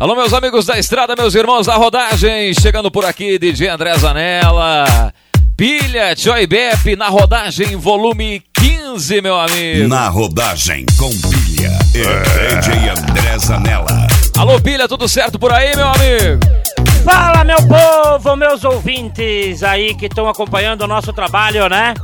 Alô, meus amigos da estrada, meus irmãos da rodagem, chegando por aqui, DJ André Zanella. Pilha Joy Bep na rodagem, volume 15, meu amigo. Na rodagem com pilha e DJ André Zanella. Alô, Pilha, tudo certo por aí, meu amigo? Fala, meu povo, meus ouvintes aí que estão acompanhando o nosso trabalho, né?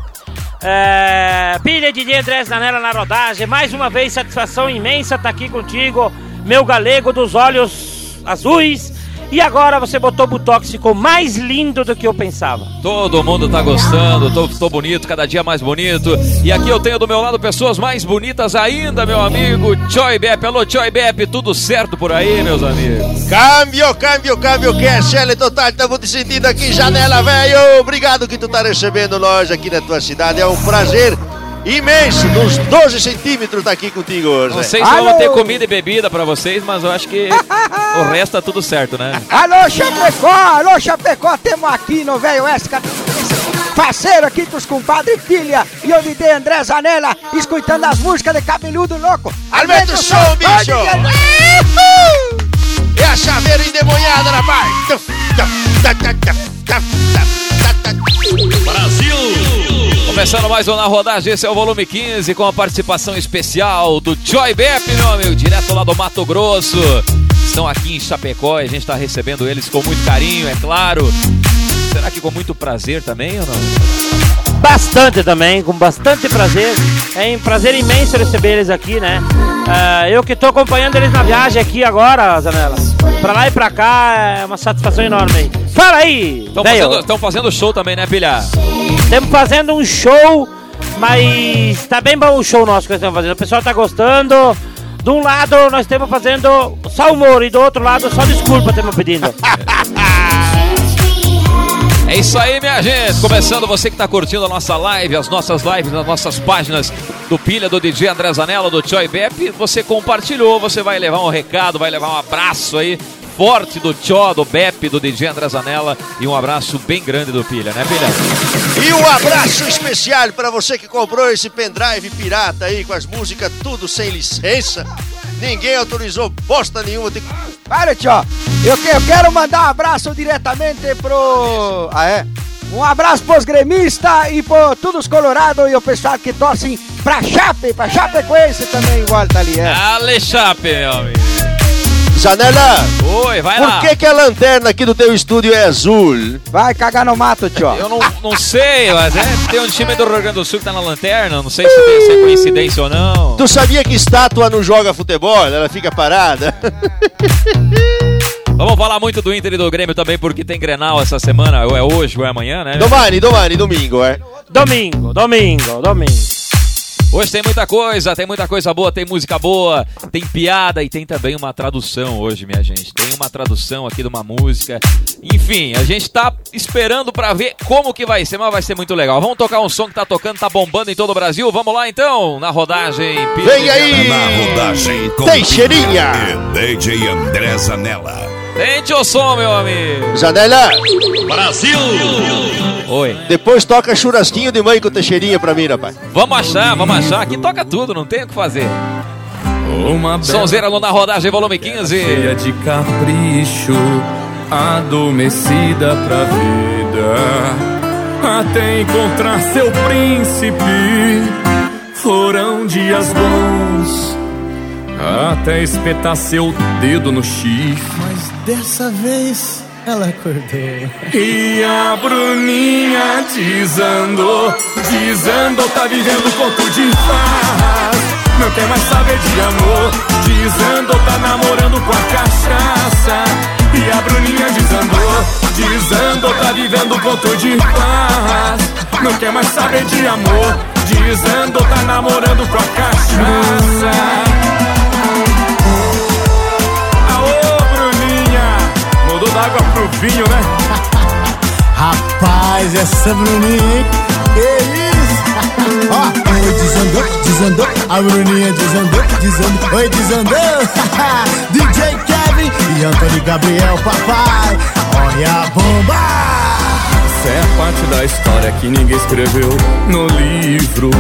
É, Pilha de André Zanella na rodagem. Mais uma vez, satisfação imensa estar aqui contigo, meu galego dos olhos azuis. E agora você botou Botox, ficou mais lindo do que eu pensava. Todo mundo tá gostando, tô, tô bonito, cada dia mais bonito. E aqui eu tenho do meu lado pessoas mais bonitas ainda, meu amigo Choi Bep. Alô, Choi Bep, tudo certo por aí, meus amigos? Câmbio, câmbio, câmbio, que é Shelly Total, estamos te sentindo aqui, janela, velho. Obrigado que tu tá recebendo nós aqui na tua cidade, é um prazer imenso, uns 12 centímetros daqui contigo hoje. Não sei se eu vou ter comida e bebida pra vocês, mas eu acho que o resto tá tudo certo, né? Alô, Chapecó! Alô, Chapecó! Temos aqui no Velho Oeste, parceiro aqui com os compadres Filha e o DJ André Zanella, escutando as músicas de cabeludo louco. Aumenta o som, bicho! É a chaveira endemoniada, rapaz! Brasil! Começando mais um Na Rodagem, esse é o volume 15, com a participação especial do Joy Bep, meu amigo, direto lá do Mato Grosso. Estão aqui em Chapecó e a gente está recebendo eles com muito carinho, é claro. Será que com muito prazer também ou não? Bastante também, com bastante prazer. É um prazer imenso receber eles aqui, né? É, eu que tô acompanhando eles na viagem aqui agora, Zanella. Pra lá e pra cá é uma satisfação enorme. aí. Fala aí! Estão fazendo, fazendo show também, né, Pilha? Estamos fazendo um show, mas tá bem bom o show nosso que estamos fazendo. O pessoal tá gostando. De um lado nós estamos fazendo só humor e do outro lado só desculpa estamos pedindo. É isso aí, minha gente. Começando você que está curtindo a nossa live, as nossas lives nas nossas páginas do Pilha, do DJ André Zanella, do Choi Bep. Você compartilhou, você vai levar um recado, vai levar um abraço aí forte do Tchó, do Bep, do DJ André Zanella e um abraço bem grande do Pilha, né, Pilha? E um abraço especial para você que comprou esse pendrive pirata aí com as músicas tudo sem licença. Ninguém autorizou bosta nenhuma. Tem... Para, tio. Eu, que- eu quero mandar um abraço diretamente pro. Ah, é? Um abraço pros gremistas e por todos os colorados e o pessoal que torcem pra Chape, pra Chapecoense também em volta ali, é. Ale Chape, meu amigo. Zanella, Oi, vai lá. por que, que a lanterna aqui do teu estúdio é azul? Vai cagar no mato, tio. Eu não, não sei, mas é, tem um time do Rio Grande do Sul que tá na lanterna, não sei se, tem, se é coincidência ou não. Tu sabia que estátua não joga futebol? Ela fica parada? Vamos falar muito do Inter e do Grêmio também, porque tem Grenal essa semana, ou é hoje ou é amanhã, né? Domani, domani, domingo, é. domingo, domingo, domingo. Hoje tem muita coisa, tem muita coisa boa, tem música boa, tem piada e tem também uma tradução hoje, minha gente. Tem uma tradução aqui de uma música. Enfim, a gente tá esperando pra ver como que vai ser, mas vai ser muito legal. Vamos tocar um som que tá tocando, tá bombando em todo o Brasil. Vamos lá então, na rodagem. Vem aí! Na rodagem com Teixeirinha. e DJ André Zanella. Tente o som, meu amigo. Zanella, Brasil! Oi. depois toca churrasquinho de mãe com teixeirinha pra mim, rapaz. Vamos achar, vamos achar. Aqui toca tudo, não tem o que fazer. Uma Sonzeira na rodagem, volume 15. cheia de capricho, adormecida pra vida. Até encontrar seu príncipe, foram dias bons. Até espetar seu dedo no chifre. Dessa vez ela acordou. E a Bruninha desandou, desandou, tá vivendo conto de farras. Não quer mais saber de amor, desandou, tá namorando com a cachaça. E a Bruninha desandou, desandou, tá vivendo conto de farras. Não quer mais saber de amor, desandou, tá namorando com a cachaça. Água pro vinho, né? Rapaz, essa Bruninha, hein? que isso? Ó, oi, desandou, desandou, a Bruninha desandou, desandou, oi, desandou. DJ Kevin e Anthony Gabriel, papai, olha a bomba. Essa é a parte da história que ninguém escreveu no livro.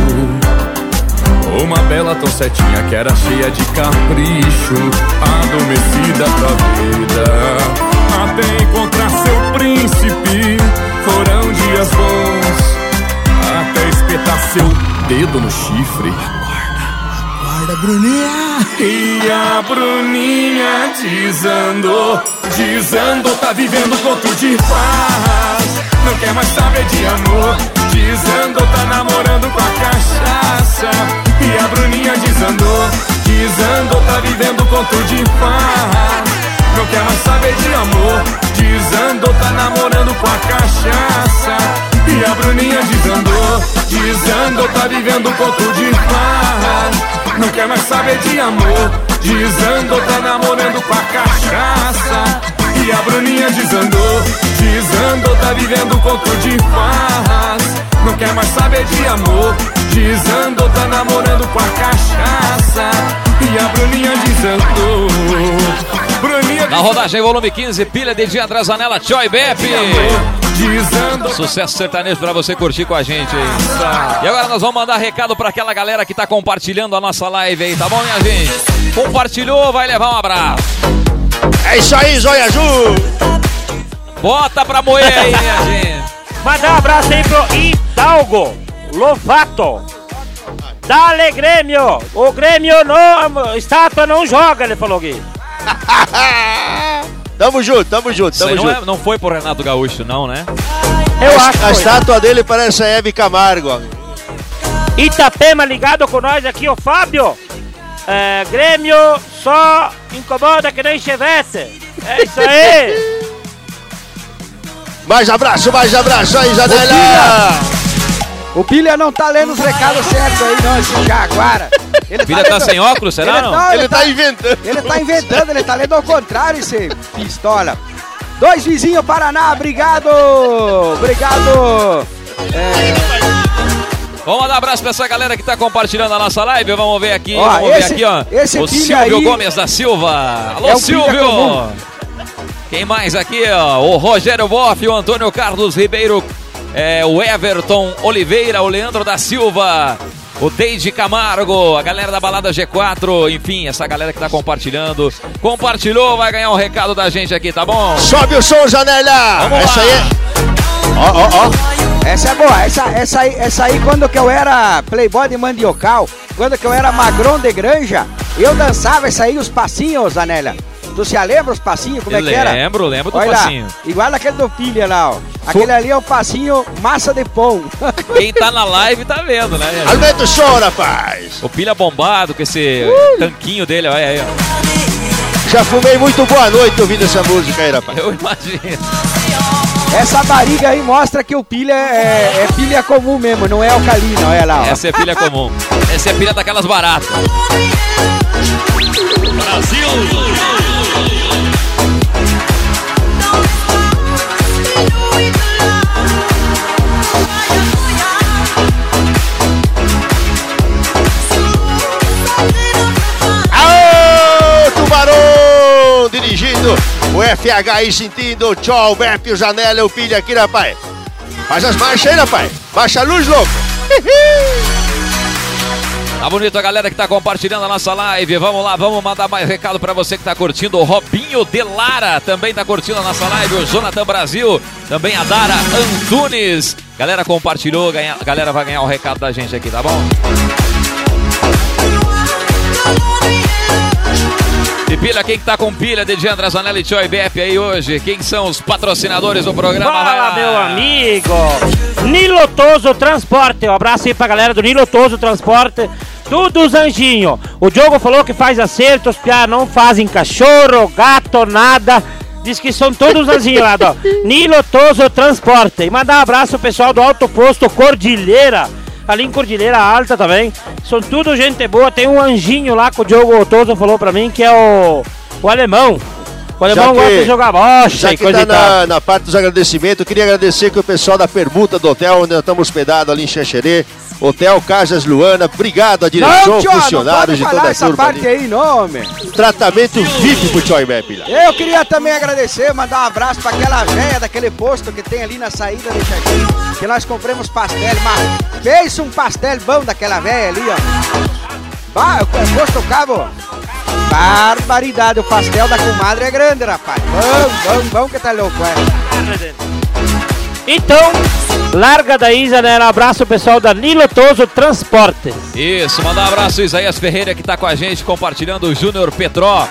Uma bela tão certinha que era cheia de capricho, adormecida pra vida. Até encontrar seu príncipe, foram dias bons. Até espetar seu dedo no chifre. Acorda, Bruninha. E a Bruninha desandou, desandou, tá vivendo conto de paz. Não quer mais saber de amor, desandou, tá namorando com a cachaça. E a Bruninha desandou, desandou, tá vivendo conto de paz. Não quer mais saber de amor, desandou, tá namorando com a cachaça. E a Bruninha desandou, desandou, tá vivendo conto de paz. Não quer mais saber de amor, desandou, tá namorando com a cachaça. E a Bruninha desandou, desandou, tá vivendo conto de paz. Não quer mais saber de amor, desandou, tá namorando com a cachaça. E a Bruninha desandou. Na rodagem, volume 15, pilha de dia André Zanella, Choi Bep. Sucesso sertanejo pra você curtir com a gente aí. E agora nós vamos mandar recado pra aquela galera que tá compartilhando a nossa live aí, tá bom, minha gente? Compartilhou, vai levar um abraço. É isso aí, Zóia Azul. Bota pra moer aí, minha gente. Mandar um abraço aí pro Hidalgo Lovato. Dale Grêmio! O Grêmio não. Estátua não joga, ele falou aqui. Tamo junto, tamo junto, Isso aí tamo não, junto. é- não foi pro Renato Gaúcho, não, né? Eu acho A foi. estátua dele parece a Hebe Camargo. Itapema ligado com nós aqui, o Fábio. É, Grêmio só incomoda que nem chevette. É isso aí. Mais abraço, mais abraço aí, Janela. O Pilha não tá lendo os recados certos aí, não, esse Jaguara. Ele Filha tá lendo- sem óculos, será ele não? Não, ele, Ele tá, tá inventando. ele tá inventando, ele tá lendo ao contrário, esse pistola. Dois vizinhos Paraná, obrigado! Obrigado! Vamos mandar um abraço pra essa galera que tá compartilhando a nossa live. Vamos ver aqui, Ó, vamos esse- ver aqui, ó. esse o pilha Silvio aí Gomes da Silva. Alô, é pilha Silvio! Quem mais aqui, ó? O Rogério Boff, o Antônio Carlos Ribeiro, é, o Everton Oliveira, o Leandro da Silva, o Deide Camargo, a galera da Balada G4, enfim, essa galera que tá compartilhando. Compartilhou, vai ganhar um recado da gente aqui, tá bom? Sobe o som, Janela. Vamos Essa lá. aí é... Ó, ó, ó. Essa é boa, essa, essa, aí, essa aí quando que eu era playboy de mandiocal, quando que eu era magrão de granja, eu dançava essa aí, os passinhos, Anélia. Tu se lembra os passinhos, como é Eu que era? lembro, lembro do Olha lá, passinho. igual aquele do Pilha lá, ó. Aquele ali é o passinho massa de pão. Quem tá na live tá vendo, né? Aumenta o som, rapaz. O pilha bombado com esse tanquinho dele, olha aí, ó. Já fumei muito boa noite ouvindo essa música aí, rapaz. Eu imagino. Essa barriga aí mostra que o pilha é, é pilha comum mesmo, não é alcalina, olha lá, ó. Essa é pilha comum. Essa é pilha daquelas baratas. Aô, Dirigindo o FH aí, sentindo. Tchau, Bep, o Janela, o Pilha aqui, rapaz. Faz as marchas aí, rapaz. Baixa a luz, louco. Tá bonito a galera que tá compartilhando a nossa live. Vamos lá, vamos mandar mais recado pra você que tá curtindo. O Robinho de Lara também tá curtindo a nossa live. O Jonathan Brasil, também a Dara Antunes. Galera compartilhou, ganha, a galera vai ganhar o recado da gente aqui, tá bom? E pilha, quem que tá com pilha de André Zanella e Choi Bep aí hoje? Quem são os patrocinadores do programa? Fala, meu amigo! Nilotoso Transporte. Um abraço aí pra galera do Nilotoso Transporte. Tudo os anjinhos. O Diogo falou que faz acertos, piá, não fazem cachorro, gato, nada. Diz que são todos anjinhos lá, ó. Nilotoso Transporte. E mandar um abraço pro pessoal do Alto Posto Cordilheira. Ali em Cordilheira Alta também. São tudo gente boa. Tem um anjinho lá que o Diogo Toso falou pra mim, que é o, o alemão. O alemão Já que- gosta de jogar bocha Já e que coisa tá na, na parte dos agradecimentos, eu queria agradecer que o pessoal da permuta do hotel onde nós estamos hospedados ali em Xanxerê, Hotel Casas Luana, obrigado à direção, funcionários e falar toda a essa turma parte aí, não, homem. Tratamento VIP pro Choi Bep lá. Eu queria também agradecer, mandar um abraço pra aquela velha daquele posto que tem ali na saída do jardim, que nós compramos pastel, mas fez um pastel bom daquela velha ali, ó. Bah, posto cabo. Barbaridade, o pastel da comadre é grande, rapaz. Bom, bom, bom que tá louco, é. Então, larga daí, Janela. Abraço pessoal da Nilotoso Transportes. Isso, mandar um abraço Isaías Ferreira que tá com a gente compartilhando o Júnior Petró.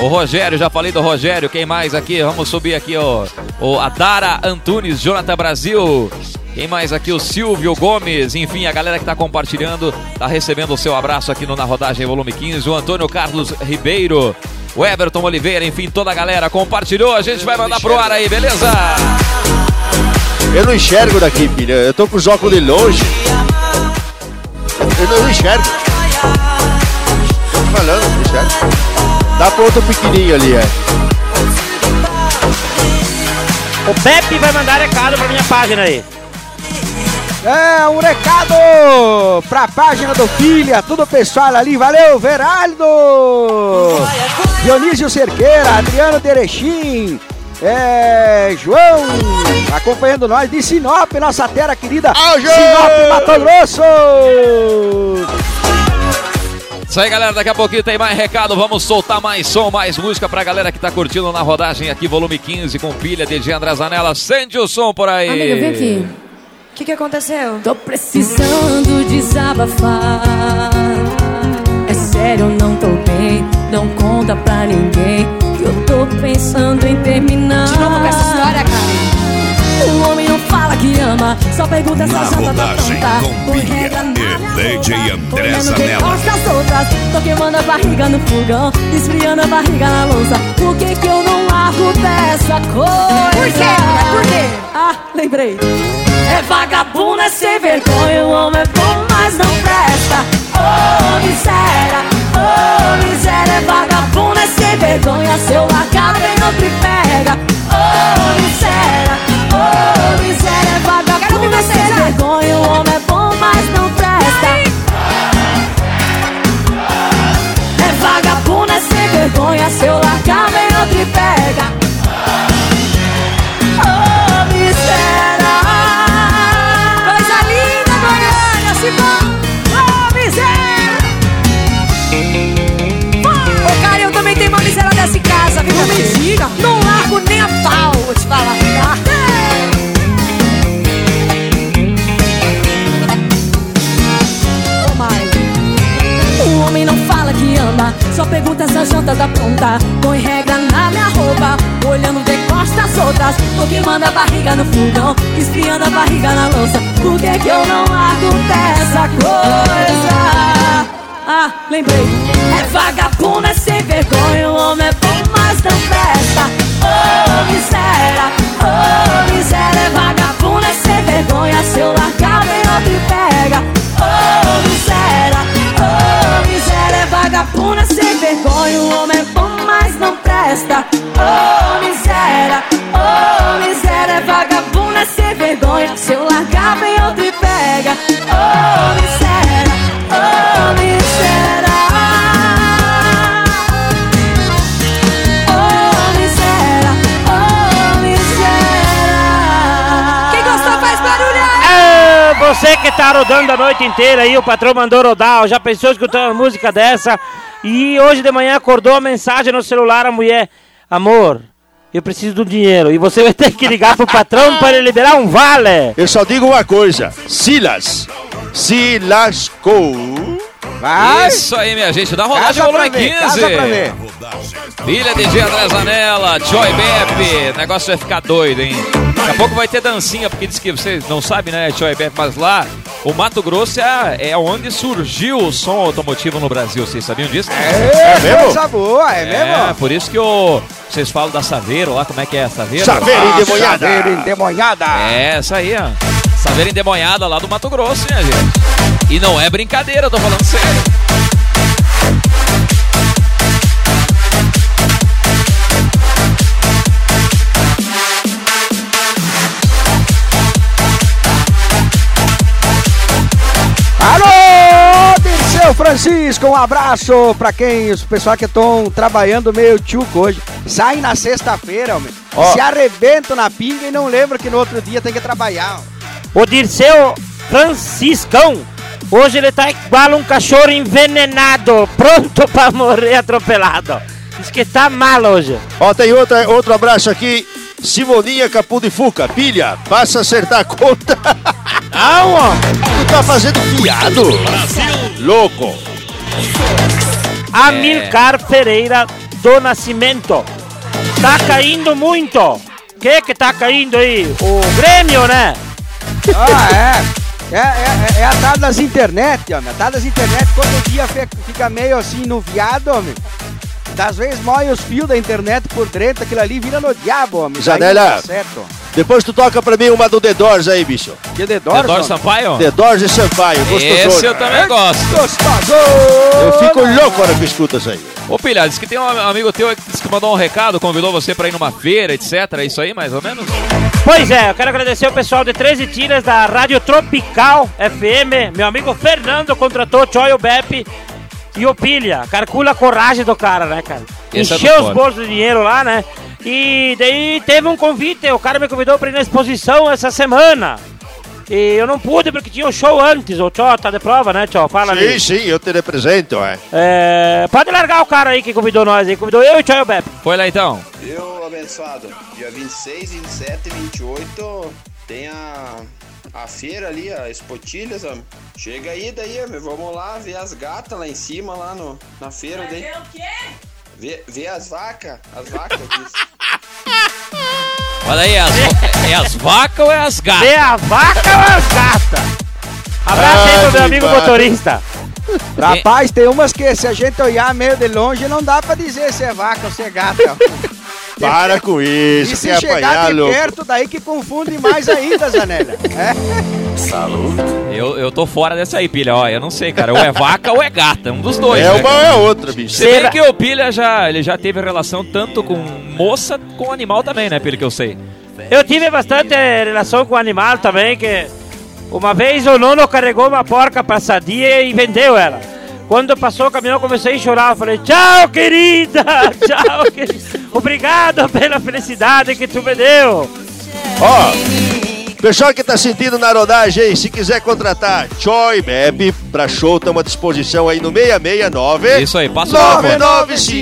O Rogério, já falei do Rogério, quem mais aqui? Vamos subir aqui, ó. O Adara Antunes, Jonathan Brasil. Quem mais aqui? O Silvio Gomes. Enfim, a galera que tá compartilhando, tá recebendo o seu abraço aqui no Na Rodagem Volume 15. O Antônio Carlos Ribeiro. O Everton Oliveira, enfim, toda a galera compartilhou. A gente vai mandar pro ar aí, beleza? Eu não enxergo daqui, filha. Eu tô com os óculos de longe. Eu não, eu não enxergo. Tô te falando, não enxergo. Dá pro outro pequenininho ali, é. O Pepe vai mandar recado pra minha página aí. É, um recado pra página do Filha, tudo pessoal ali, valeu, Veraldo! Dionísio Cerqueira, Adriano Derechim, é, João, acompanhando nós de Sinop, nossa terra querida, Ah, João! Sinop, Mato Grosso! Isso aí, galera. Daqui a pouquinho tem mais recado. Vamos soltar mais som, mais música pra galera que tá curtindo na rodagem aqui, volume 15, com pilha de André Zanella. Sente o som por aí. Amiga, vem aqui. O que, que aconteceu? Tô precisando desabafar. É sério, não tô bem. Não conta pra ninguém. Eu tô pensando em terminar. De novo com essa história, cara. O homem não fala que ama, só pergunta se a janta tá pronta. Por regra, nada e DJ. André Zanella. das outras, tô queimando a barriga no fogão, esfriando a barriga na louça. Por que que eu não largo dessa coisa? Por quê, mulher? Por quê? Ah, lembrei. É vagabundo, é sem vergonha, o homem é bom, mas não presta. Oh, miséria, oh, miséria, é vagabundo, é sem vergonha, seu largar vem outro e pega. Oh, miséria, oh, miséria, é vagabundo, é sem vergonha, o homem é bom, mas não presta. É vagabundo, é sem vergonha, seu largar vem outro e pega. Oh, miséria. Coisa linda, Goiânia, se Não largo nem a pau, vou te falar. O homem não fala que ama, só pergunta se a janta tá pronta. Põe regra na minha roupa, olhando de costas as outras. Tô queimando a barriga no fogão, esfriando a barriga na louça. Por que que eu não largo dessa coisa? Ah, lembrei. É vagabundo, é sem vergonha, o homem é bom, mas não presta. Oh, miséria, oh, miséria, é vagabundo, é sem vergonha. Se eu largar, vem outro pega. Oh, miséria, oh, miséria, é vagabundo, é sem vergonha. O homem é bom, mas não presta. Oh, miséria, oh, miséria, é vagabundo, é sem vergonha. Se eu largar, vem outro e pega. Oh, miséria, oh, miséria. Você que tá rodando a noite inteira aí, o patrão mandou rodar, já pensou escutando uma música dessa e hoje de manhã acordou a mensagem no celular, a mulher, amor, eu preciso do dinheiro e você vai ter que ligar pro patrão para ele liberar um vale. Eu só digo uma coisa: Silas se lascou. Vai! Isso aí, minha gente. Da rodagem volume ver, 15. casa pra ver. Filha de André Zanella, Joy Bep. O negócio vai ficar doido, hein? Daqui a pouco vai ter dancinha, porque diz que vocês não sabem, né, Joy Bep, mas lá, o Mato Grosso é, é onde surgiu o som automotivo no Brasil. Vocês sabiam disso? É, mesmo? coisa boa, é, É, mesmo? por isso que o, vocês falam da Saveiro lá, como é que é? Saveiro? Saveiro endemoniada. Saveiro endemoniada. É, essa aí, ó. Saveiro endemoniada lá do Mato Grosso, minha gente. E não é brincadeira, eu tô falando sério. Francisco, um abraço pra quem, os pessoal que estão trabalhando meio tchuco hoje. Saem na sexta-feira, homem. Ó. Se arrebentam na pinga e não lembram que no outro dia tem que trabalhar. O Dirceu Franciscão, hoje ele tá igual um cachorro envenenado, pronto pra morrer atropelado. Diz que tá mal hoje. Ó, tem outra, outro abraço aqui. Simoninha Capu de Fuca. Pilha, passa a acertar a conta. Não, ó. Tu tá fazendo fiado. Louco. Amilcar Pereira do Nascimento. Tá caindo muito. Que que tá caindo aí? O Grêmio, né? Ah, é. É, é, é, é atrás das internet, homem. Atrás das internet, quando o dia fica meio assim nuviado, homem. Das vezes mói os fios da internet por dentro, aquilo ali vira no diabo, homem. Daí Janela. tá certo. Depois tu toca pra mim uma do The Doors aí, bicho. Que The Doors, Edor homem? Sampaio? The Doors e Sampaio. Gostosão. Esse eu também gosto. Gostoso! Eu fico louco quando eu escuto isso aí. Ô, Pilha, diz que tem um amigo teu que disse que mandou um recado, convidou você pra ir numa feira, etc. É isso aí, mais ou menos? Pois é, eu quero agradecer o pessoal de 13 Tiras da Rádio Tropical FM. Meu amigo Fernando contratou o Choy, o Beppe e o Pilha. Calcula a coragem do cara, né, cara? Esse é Encheu os bolsos de dinheiro lá, né? E daí teve um convite, o cara me convidou pra ir na exposição essa semana. E eu não pude porque tinha o show antes. O Tchó tá de prova, né, Tchó? Fala Sim, ali. sim, eu te represento, é. É, pode largar o cara aí que convidou nós aí. Convidou eu e o Tchó e o Beppe. Foi lá então. Eu, abençoado, dia 26, 27 e 28 tem a, a feira ali, a Espotilhas, ó. Chega aí daí, ó, vamos lá ver as gatas lá em cima, lá no, na feira daí. o quê? Ver, ver as vacas, as vacas. Olha aí, as, é as vacas ou é as gatas? É a vaca ou as gatas? Abraço aí pro meu amigo vai. motorista. Rapaz, tem umas que se a gente olhar meio de longe não dá pra dizer se é vaca ou se é gata. Para com isso, E se chegar apanhar, de louco. perto, daí que confunde mais ainda, Zanella. É. Eu, eu tô fora dessa aí, Pilha. Ó, eu não sei, cara. Ou é vaca ou é gata. Um dos dois. É né, uma ou é outra, bicho. Se bem que o Pilha já, ele já teve relação tanto com moça com animal também, né, Pilha, que eu sei. Eu tive bastante eh, relação com animal também, que uma vez o nono carregou uma porca pra sadia e vendeu ela. Quando passou o caminhão, eu comecei a chorar. Eu falei, tchau, querida! Tchau, querida! Obrigado pela felicidade que tu me deu! Ó, pessoal que tá sentindo na rodagem aí, se quiser contratar Choi Bebe pra show, estamos à disposição aí no 669 Isso aí, passa o telefone.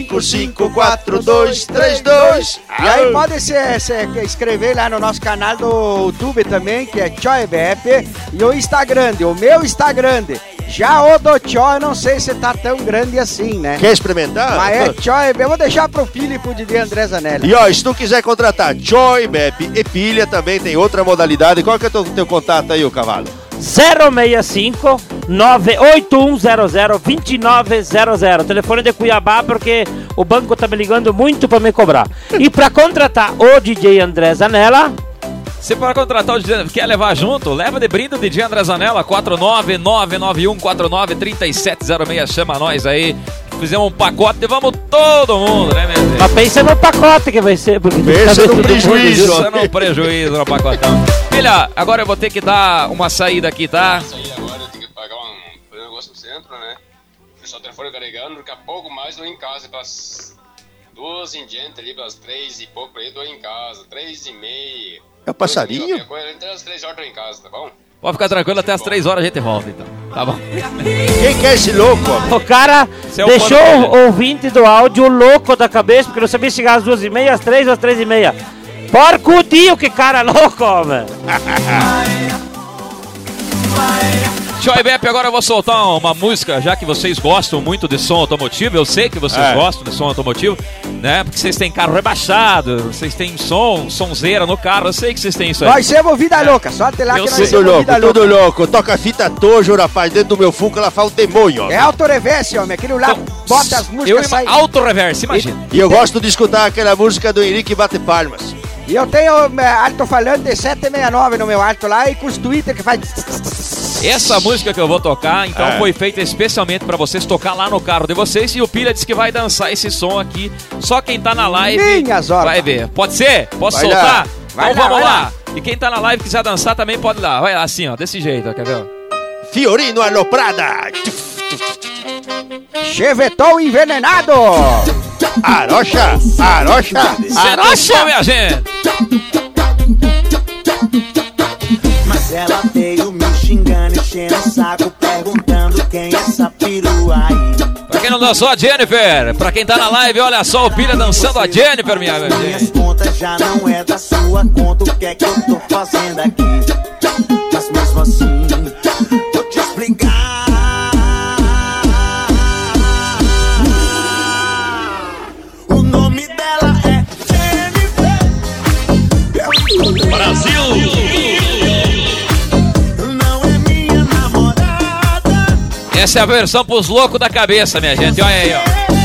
99554232. E aí pode se, se inscrever lá no nosso canal do YouTube também, que é ChoiBep. E o Instagram, o meu Instagram. Já o do Choi, eu não sei se tá tão grande assim, né? Quer experimentar? Mas é Choi, eu vou deixar pro filho e pro Didi André Zanella. E ó, se tu quiser contratar Choi, Bep e Pilha, também tem outra modalidade. Qual que é o teu, teu contato aí, o cavalo? 065 98100 2900. Telefone de Cuiabá, porque o banco tá me ligando muito pra me cobrar. E pra contratar o DJ André Zanella, Você pode contratar o DJ, quer levar junto? Leva de brinde o DJ André Zanella, 49991493706. Chama nós aí. Fizemos um pacote, levamos todo mundo, né, meu mas pensa no pacote que vai ser. Porque Pensa no prejuízo. Isso não prejuízo no pacotão. Filha, agora eu vou ter que dar uma saída aqui, tá? Isso aí agora eu tenho que pagar um, um negócio no centro, né? Só o telefone carregando, daqui a pouco mais eu em casa, pelas duas em diante ali, pelas três e pouco aí, tô em casa, três e meia. É o passarinho? Entre as três horas eu tô em casa, tá bom? Pode ficar tranquilo, até as 3 horas a gente volta, então. Tá bom? Quem quer esse louco, ó? O cara é o deixou o ouvinte do áudio louco da cabeça, porque não sabia chegar às duas e meia, às três, às três e meia. Porco dio, que cara louco, homem. Joy Bep, agora eu vou soltar uma música, já que vocês gostam muito de som automotivo, eu sei que vocês É. gostam de som automotivo, né? Porque vocês têm carro rebaixado, vocês têm som, sonzeira no carro, eu sei que vocês têm isso aí. Nós somos vida louca, só até lá Eu que nós sei. Tudo louco, vida tudo louca. louco. Toca fita tojo, rapaz. Dentro do meu Funko ela fala o demônio, ó. É autorevesse, homem. Aquilo lá Então, bota as eu músicas, ima- sai. Auto reverse, imagina. E eu gosto de escutar aquela música do Henrique Bate Palmas. E eu tenho é, alto-falante 769 no meu alto lá e com os Twitter que faz. Essa música que eu vou tocar, então, É. foi feita especialmente pra vocês tocar lá no carro de vocês. E o Pilha disse que vai dançar esse som aqui. Só quem tá na live Minhas horas. vai ver. Pode ser? Posso Vai soltar? lá. Vai então lá, vamos vai lá. E quem tá na live quiser dançar também pode ir lá. Vai lá, assim, ó, desse jeito, ó, quer ver? Fiorino Aloprada. Chevetol envenenado. Arocha, arocha, Atenção, minha gente. Mas ela veio me xingando, enchendo o saco, perguntando quem é essa perua aí. Pra quem não dançou a Jennifer, pra quem tá na live, olha só o Pilha dançando a Jennifer, minha gente. Minhas contas já não é da sua conta, o que é que eu tô fazendo aqui? Essa é a versão pros loucos da cabeça, minha gente. Olha aí, ó.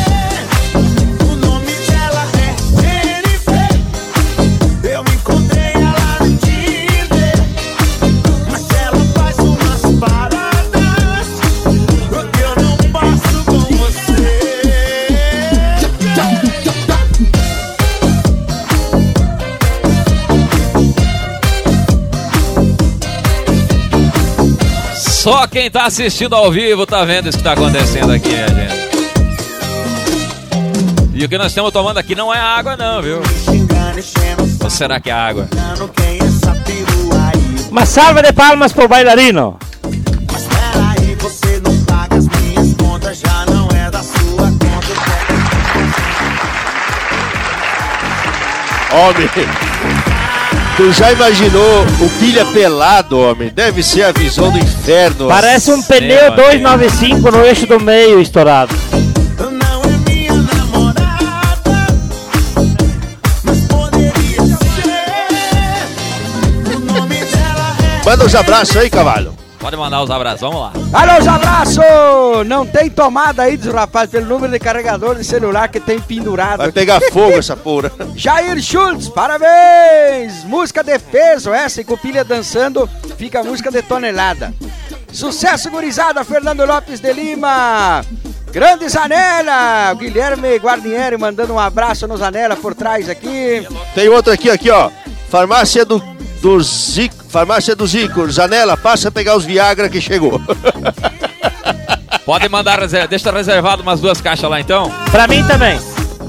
Só quem tá assistindo ao vivo tá vendo isso que tá acontecendo aqui, minha gente. E o que nós estamos tomando aqui não é água, não, viu? Ou será que é água? Uma salva de palmas pro bailarino. Mas peraí, você não paga as minhas contas, já não é da sua conta. Homem, tu já imaginou o pilha pelado, homem? Deve ser a visão do inferno. Parece um pneu Meu 295 no eixo do meio estourado. É é. Manda uns abraços aí, cavalo. Pode mandar os abraços, vamos lá. Alô, os abraços! Não tem tomada aí dos rapazes pelo número de carregador de celular que tem pendurado. Vai aqui. pegar fogo essa porra. Jair Schultz, parabéns! Música de peso, essa e com pilha dançando, fica a música de tonelada. Sucesso, gurizada, Fernando Lopes de Lima. Grande Zanella, Guilherme Guarnieri mandando um abraço no Zanella por trás aqui. Tem outro aqui, aqui, ó. Farmácia do, do Zico. Farmácia do Zico. Janela, passa a pegar os Viagra que chegou. Pode mandar, reserva. deixa reservado umas duas caixas lá então. Pra mim também.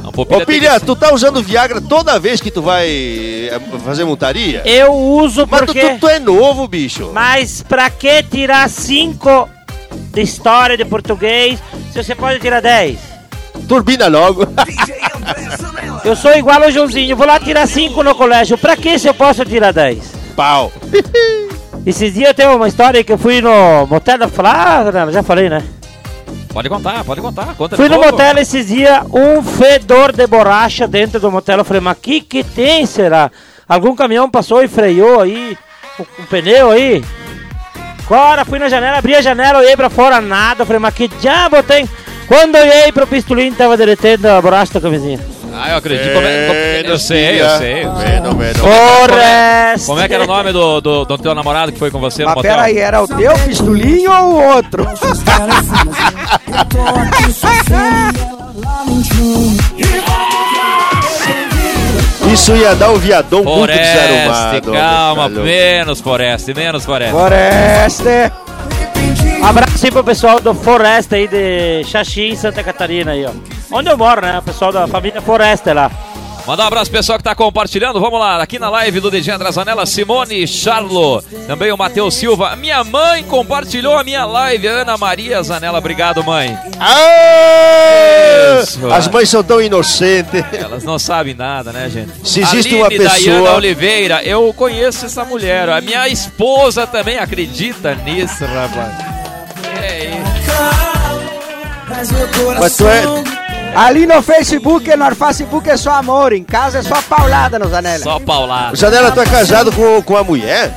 Não, Ô, Pilha que- tu tá usando Viagra toda vez que tu vai eh, fazer montaria? Eu uso Mas tu, porque... tu, tu é novo, bicho. Mas pra que tirar 5 de história de português se você pode tirar 10? Turbina logo. Eu sou igual ao Joãozinho, vou lá tirar 5 no colégio. Pra que se eu posso tirar 10? Pau. Esses dias eu tenho uma história que eu fui no motel da ah, já falei, né? Pode contar, pode contar. Conta Fui no novo. motel esses dias, um fedor de borracha dentro do motel. Eu falei, mas que que tem, será? Algum caminhão passou e freou aí, o, o pneu aí? Agora fui na janela, abri a janela, olhei pra fora, nada. Eu falei, mas que diabo tem? Quando eu olhei pro pistolinho, tava derretendo a borracha da camisinha. Ah, eu acredito. Como é, como- eu sei, eu sei. eu sei. Bueno. Forrest! Como é que era o nome do, do, do teu namorado que foi com você no Mas motel? pera aí, era o teu pistolinho ou o outro? Isso ia dar um viadão muito Foreste, desarrumado. calma, homem, tá louco. menos Foreste, menos Foreste. Foreste! Abraço aí pro pessoal do Forest aí de Xaxim, Santa Catarina aí, ó. Onde eu moro, né? O pessoal da família Forest lá. Mandar um abraço pro pessoal que tá compartilhando. Vamos lá, aqui na live do DJ André Zanella, Simone Charlo, também o Matheus Silva. Minha mãe compartilhou a minha live, Ana Maria Zanella. Obrigado, mãe. Isso. As mães são tão inocentes. Elas não sabem nada, né, gente? Se existe Aline uma pessoa- Dayana Oliveira, eu conheço essa mulher. A minha esposa também acredita nisso, rapaz. Ali no Facebook, no Facebook é só amor, em casa é só paulada nos anéis. Só paulada. Janela, tu é casado com, com a mulher?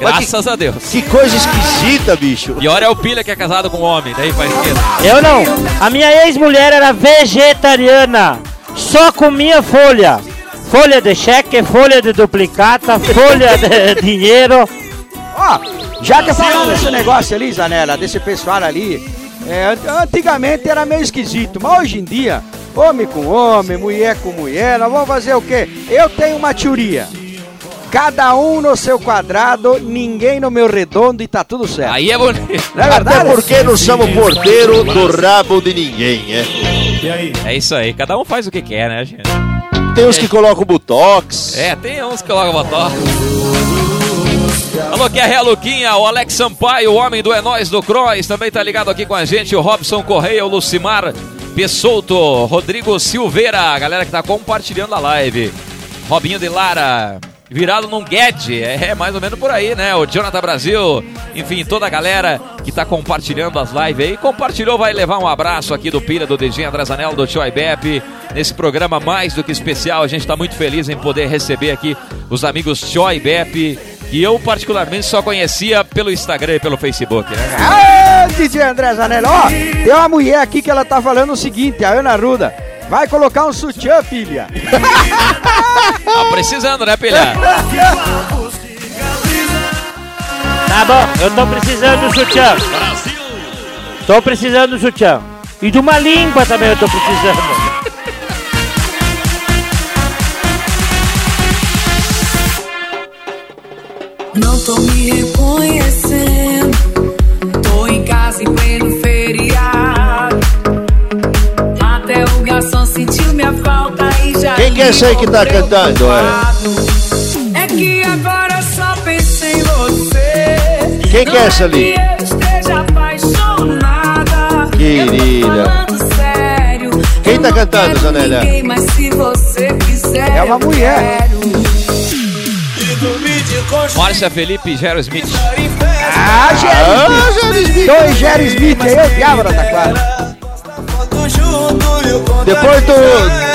Graças a Deus. Que coisa esquisita, bicho. E olha é o Pilha que é casado com um homem, daí pra esquerda. Eu não. A minha ex-mulher era vegetariana. Só comia folha. Folha de cheque, folha de duplicata, folha de dinheiro. Ó, já que falando desse negócio ali, Zanella, desse pessoal ali, é, an- antigamente era meio esquisito, mas hoje em dia, homem com homem, mulher com mulher, nós vamos fazer o quê? Eu tenho uma teoria. cada um no seu quadrado, ninguém no meu redondo e tá tudo certo. Aí é bonito. Não é verdade? Até porque não somos porteiro do rabo de ninguém, é. É isso aí, cada um faz o que quer, né, gente? Tem uns que colocam botox. É, tem uns que colocam botão. Alô, que é a Luquinha, o Alex Sampaio, o homem do É Nós do Cross, também tá ligado aqui com a gente, o Robson Correia, o Lucimar Pessoto, Rodrigo Silveira, a galera que tá compartilhando a live. Robinho de Lara, virado num Guedes, é mais ou menos por aí, né? O Jonathan Brasil, enfim, toda a galera que tá compartilhando as lives aí. Compartilhou, vai levar um abraço aqui do Pilha, do DJ André Zanello, do Tio Bep. Nesse programa mais do que especial, a gente tá muito feliz em poder receber aqui os amigos Tio Bep, que eu particularmente só conhecia pelo Instagram e pelo Facebook, né? Ah, DJ André Zanello, ó, tem uma mulher aqui que ela tá falando o seguinte, a Ana Ruda, vai colocar um sutiã, filha. Tá precisando, né, Pilha? Tá bom, eu tô precisando do sutiã. Tô precisando do sutiã. E de uma língua também eu tô precisando. Não tô me reconhecendo. Tô em casa em pleno feriado. Até o garçom sentiu minha falta e já. Quem que é esse aí que tá cantando? É? É que agora só penso em você. Quem que é essa ali? Que eu esteja apaixonada. Querida. Sério. Quem tá cantando, Zanélia? Ninguém, mas se você quiser. É uma mulher. quero. Márcia Felipe Gero Smith. Ah, Jerry Smith. Dois Jerry Smith aí, eu diabo da taquara. Depois tu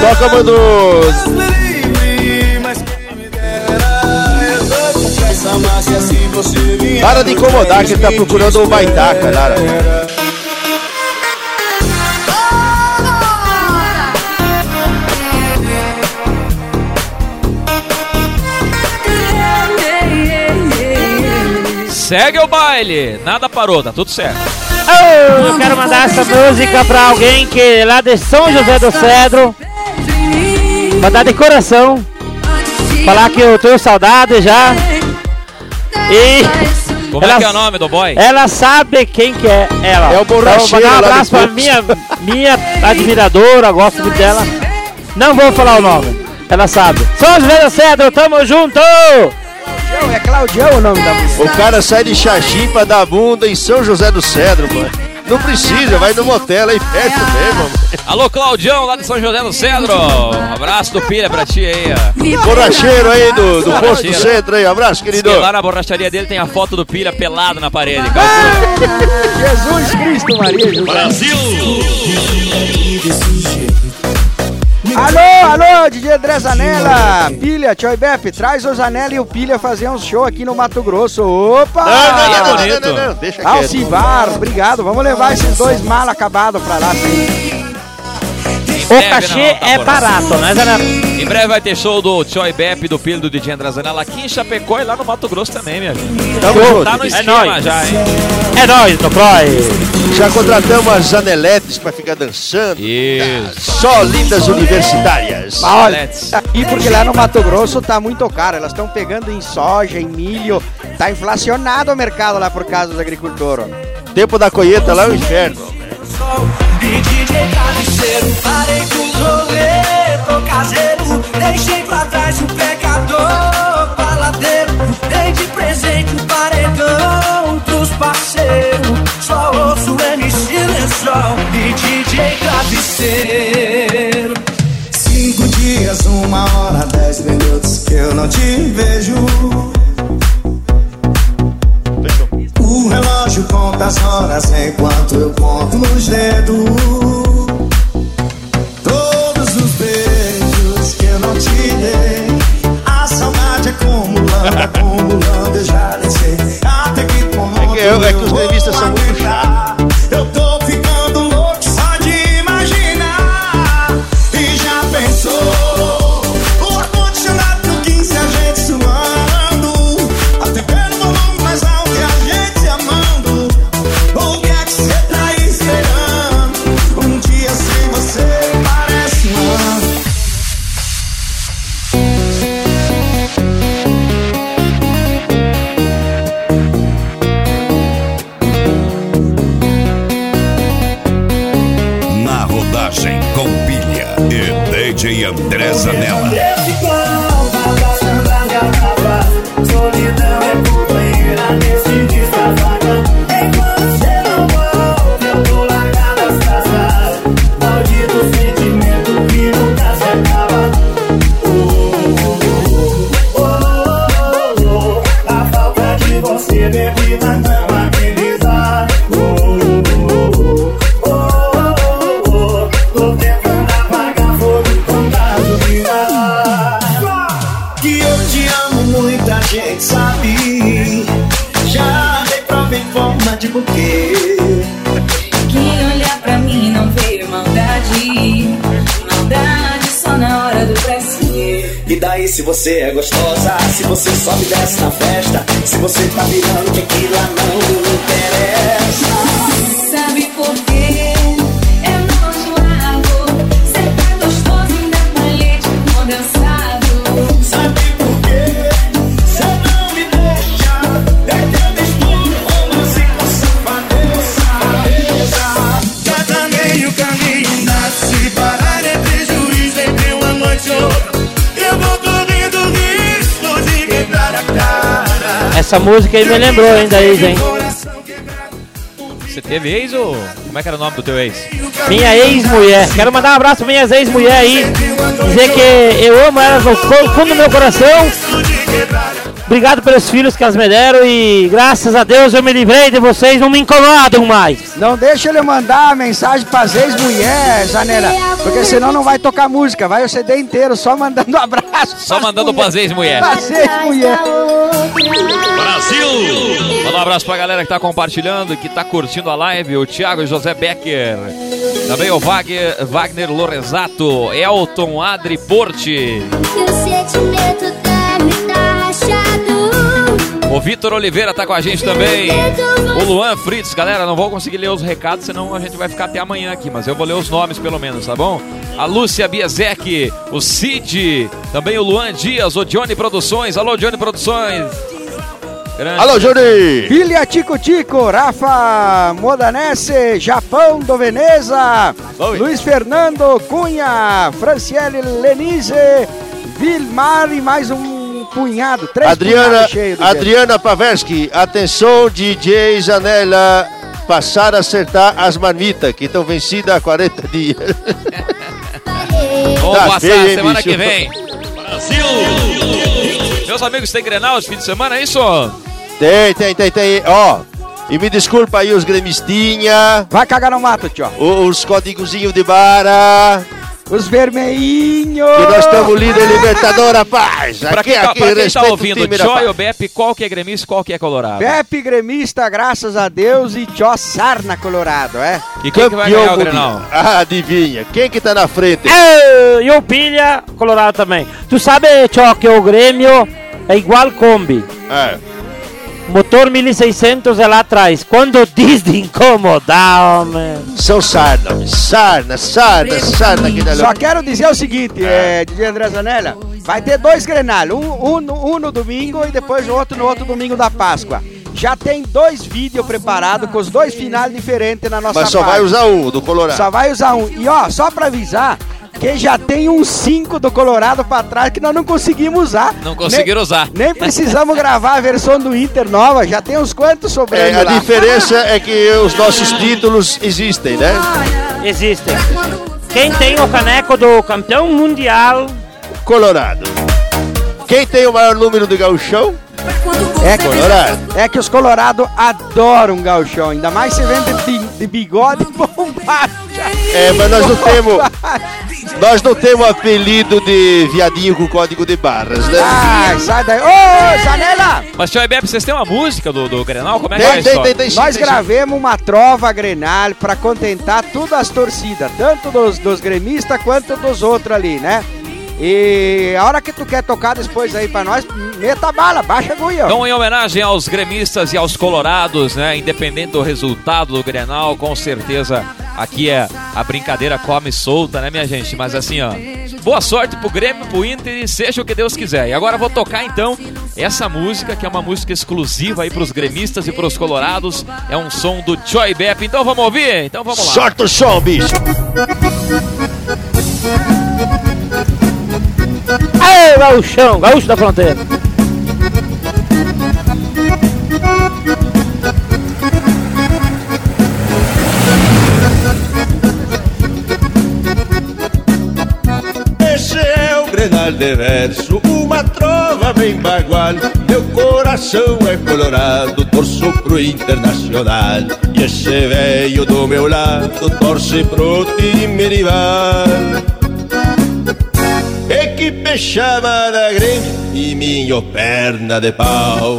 toca uma do. Para de incomodar que ele tá procurando o baitaca, Lara. Segue o baile, nada parou, tá tudo certo. Oh, eu quero mandar essa música pra alguém que é lá de São José do Cedro. Mandar de coração. Falar que eu tenho saudade já. E. Como é que é o nome do boy? Ela sabe quem que é ela. É o borracheiro Então, mandar um abraço pra minha, minha admiradora, gosto muito dela. Não vou falar o nome. Ela sabe. São José do Cedro, tamo junto! É Claudião o nome da mulher. O cara sai de Xaxim pra dar bunda em São José do Cedro, mano. Não precisa, vai no motel aí perto mesmo. Alô, Claudião, lá de São José do Cedro. Um abraço do Pilha pra ti aí, ó. Borracheiro aí do, do posto do centro aí. Abraço, querido. E lá na borracharia dele tem a foto do Pilha pelado na parede. calcula. Jesus Cristo, Maria Jesus. Alô, alô, DJ André Zanella, Pilha, Tchoi Bep, traz o Zanella e o Pilha fazer um show aqui no Mato Grosso. Opa! Não, não, Aí é não, não, não, não, não, deixa quieto. Alcivar, obrigado. Vamos levar esses dois mal acabados pra lá. sim. O cachê não, é barato, né, Zana? Em breve vai ter show do Choi Bep, do filho do DJ André Zanella aqui em Chapecó e lá no Mato Grosso também, minha gente. Tamo junto. Tá no É esquema nóis. já, hein? É nóis, Croy. Já contratamos as Zaneletes pra ficar dançando. Isso. Só lindas universitárias. Mas olha, aqui porque lá no Mato Grosso tá muito caro. Elas estão pegando em soja, em milho. Tá inflacionado o mercado lá por causa dos agricultores. Tempo da colheita lá é o inferno. E Travesseiro, parei com o rolê, tô caseiro, deixei pra trás o pecador, baladeiro, dei de presente o paredão pros parceiros, só ouço MC Lençol e DJ Travesseiro. Cinco dias, uma hora, dez minutos que eu não te vejo. O relógio conta as horas enquanto eu conto nos dedos. Que dei. A saudade acumulando, acumulando, eu já nem sei. Até que ponto É que eu- é que os gremistas são muito. Eu tô Essa música aí me lembrou ainda aí, gente. Você teve ex ou. Como é que era o nome do teu ex? Minha ex-mulher. Quero mandar um abraço pra minhas ex-mulher aí. Dizer que eu amo elas no fu- fundo do meu coração. Obrigado pelos filhos que elas me deram e graças a Deus eu me livrei de vocês, não me incomodam mais. Não deixa ele mandar mensagem pras ex-mulheres, Zanera, porque senão não vai tocar música, vai o CD inteiro só mandando abraço. Só mandando ex-mulheres. Pras ex-mulheres. Brasil! Manda um abraço pra galera que tá compartilhando, que tá curtindo a live, o Thiago José Becker, também o Wagner, Wagner Lorezato, Elton Adri Porte, Que o sentimento. O Vitor Oliveira tá com a gente também, o Luan Fritz, galera, não vou conseguir ler os recados, senão a gente vai ficar até amanhã aqui, mas eu vou ler os nomes pelo menos, tá bom? A Lúcia Biezek, o Cid, também o Luan Dias, o Johnny Produções, alô Johnny Produções. Grande. Alô, Johnny! Filha Tico Tico, Rafa Modanese, Japão do Veneza, Luiz Fernando Cunha, Franciele Lenise, Vilmar e mais um punhado, três Adriana, punhados Adriana Paversky, atenção DJ Zanella, passar a acertar as marmitas que estão vencidas há 40 dias. Vamos Tá passar feio, hein, semana bicho? que vem. Brasil! Meus amigos, tem Grenal esse fim de semana, é isso? Tem, tem, tem, tem. Ó, e me desculpa aí os gremistinha. Vai cagar no mato, tio. Os códigozinhos de bara. Os vermelhinhos. Que nós estamos líder Libertador, rapaz. Pra quem, tá, aqui, pra quem tá o ouvindo, Joy ou Bep, qual que é gremista e qual que é colorado? Pepe gremista, graças a Deus, e Tchó Sarna Colorado, é? E quem que vai ganhar o Grenal? Ah, adivinha. Quem que tá na frente? É, E o Pilha, Colorado também. Tu sabe, Tchó, que o Grêmio é igual Kombi. É. Motor 1600 é lá atrás. Quando diz de incomodar, homem. São sarna, homem. sarna, sarna, sarna que dá Só quero dizer o seguinte, é, DJ André Zanella, vai ter dois Grenal, um, um, no- um no domingo e depois o outro no outro domingo da Páscoa. Já tem dois vídeos preparados com os dois finais diferentes na nossa Mas só vai página. usar um, do Colorado. Só vai usar um. E ó, só pra avisar, que já tem um 5 do Colorado pra trás que nós não conseguimos usar. Não conseguiram nem, usar. Nem precisamos gravar a versão do Inter nova, já tem uns quantos sobrando É, a lá. diferença é que os nossos títulos existem, né? Existem. Quem tem o caneco do campeão mundial? Colorado. Quem tem o maior número de gauchão? É que, Colorado. é que os Colorado adoram gauchão, ainda mais se vende de, de bigode bombado. É, mas nós não temos. Nós não temos apelido de viadinho com código de barras, né? Ai, sai daí. Ô, Zanella! Mas, Joy Bep, vocês têm uma música do, do Grenal? Como é que Tem, é a tem, tem, sim, Nós tem gravemos uma trova Grenal pra contentar todas as torcidas, tanto dos, dos gremistas quanto dos outros ali, né? E a hora que tu quer tocar depois aí pra nós, meta bala, baixa a agulha. Então, em homenagem aos gremistas e aos colorados, né? Independente do resultado do Grenal, com certeza aqui é a brincadeira come solta, né, minha gente? Mas assim, ó, boa sorte pro Grêmio, pro Inter e seja o que Deus quiser. E agora eu vou tocar então essa música, que é uma música exclusiva aí pros gremistas e pros colorados. É um som do Joy Bep. Então vamos ouvir? Então vamos lá. Sorte o som, bicho. Gauchão, gaúcho da fronteira. Esse é o Grenal de verso, uma trova bem bagual. Meu coração é colorado, torço pro Internacional. E esse velho do meu lado torce pro time rival. Equipe chamada Grêmio e minha perna de pau.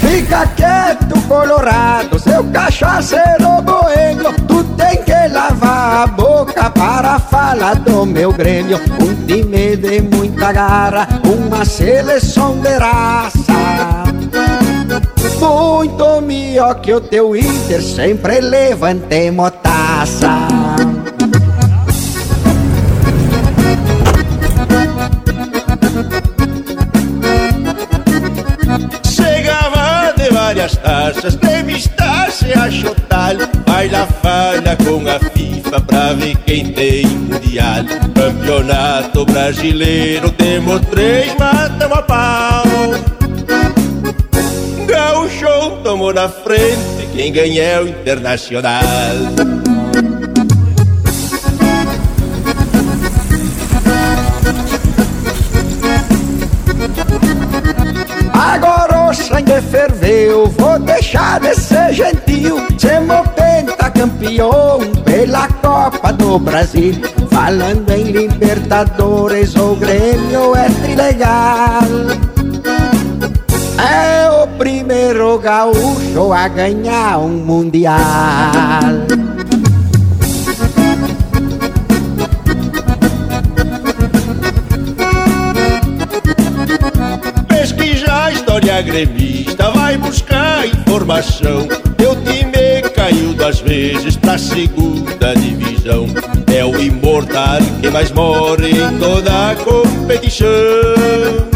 Fica quieto, colorado, seu cachaceiro boêmio. Tu tem que lavar a boca para falar do meu Grêmio. Um time de muita garra, uma seleção de raça. Muito melhor que o teu Inter, sempre levantemos taça. Chegava de várias taças, entrevistasse a. Vai lá, falha com a FIFA pra ver quem tem mundial. Campeonato brasileiro, temos três, matamos a pau. Tomou na frente, quem ganha é o Internacional. Agora o sangue ferveu, vou deixar de ser gentil. Semos pentacampeão pela Copa do Brasil. Falando em Libertadores, o Grêmio é trilegal. É primeiro gaúcho a ganhar um mundial. Pesquisa a história gremista, vai buscar informação. Teu time caiu duas vezes pra segunda divisão. É o imortal que mais mora em toda a competição.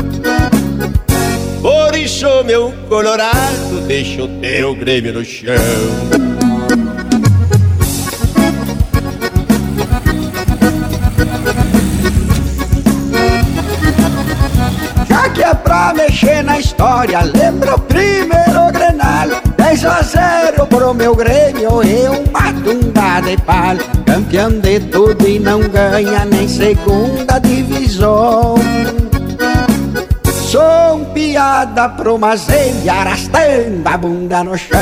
Isso, meu colorado, deixa o teu Grêmio no chão. Já que é pra mexer na história, lembra o primeiro Grenal. 10 a 0 pro meu Grêmio e uma tunda de pal Campeão de tudo e não ganha nem segunda divisão Sou um piada pro Mazenha arrastando a bunda no chão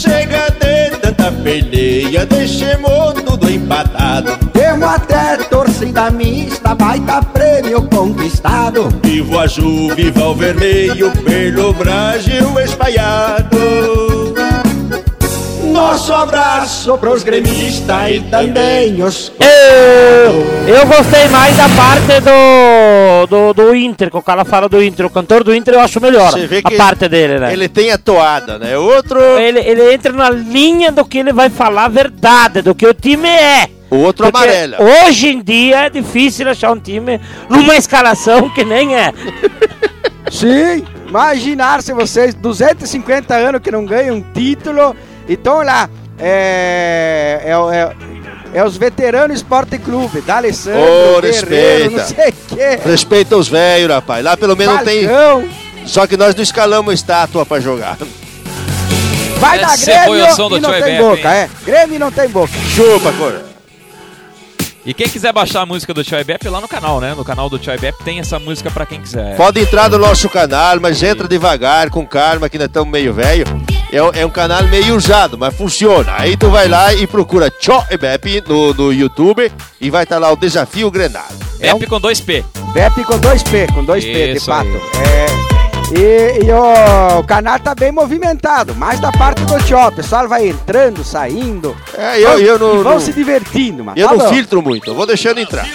Chega de tanta peleia, deixemos tudo empatado. Temos até torcida mista, baita prêmio conquistado Viva o azul, viva o vermelho, pelo Brasil espalhado. Nosso abraço pros gremistas e também os Eu, eu gostei mais da parte do, do, do Inter, que o cara fala do Inter. O cantor do Inter eu acho melhor. Você vê a que parte dele, né? Ele tem a toada, né? Outro. Ele, ele entra na linha do que ele vai falar a verdade, do que o time é. O outro Porque amarela. Hoje em dia é difícil achar um time numa escalação que nem é. Sim, imaginar se vocês, 250 anos que não ganham um título, e estão lá, é, é, o- é, é os veteranos Esporte Clube, da Alessandro, Ô, Guerreiro, respeita. não sei o quê. Respeita os velhos, rapaz. Lá pelo menos tem. Só que nós não escalamos estátua pra jogar. Vai dar é a Grêmio e não tem Beppe, boca, é. Grêmio não tem boca. Chupa, cora. E quem quiser baixar a música do Choi Bep lá no canal, né? No canal do Choi Bep tem essa música pra quem quiser. Pode entrar no nosso canal, mas entra devagar, com calma, que nós estamos meio velho. É, um- é um canal meio usado, mas funciona. Aí tu vai lá e procura Cho e Bep no, no YouTube e vai estar lá o Desafio Grenal. Bep com dois P. Bep com dois P, com dois P de pato. aí. É, e e o, o canal tá bem movimentado, mais da parte do tio. O pessoal vai entrando, saindo. É, eu- eu não- e vão não- se divertindo, mano. Eu Tá não bom. filtro muito, eu vou deixando entrar.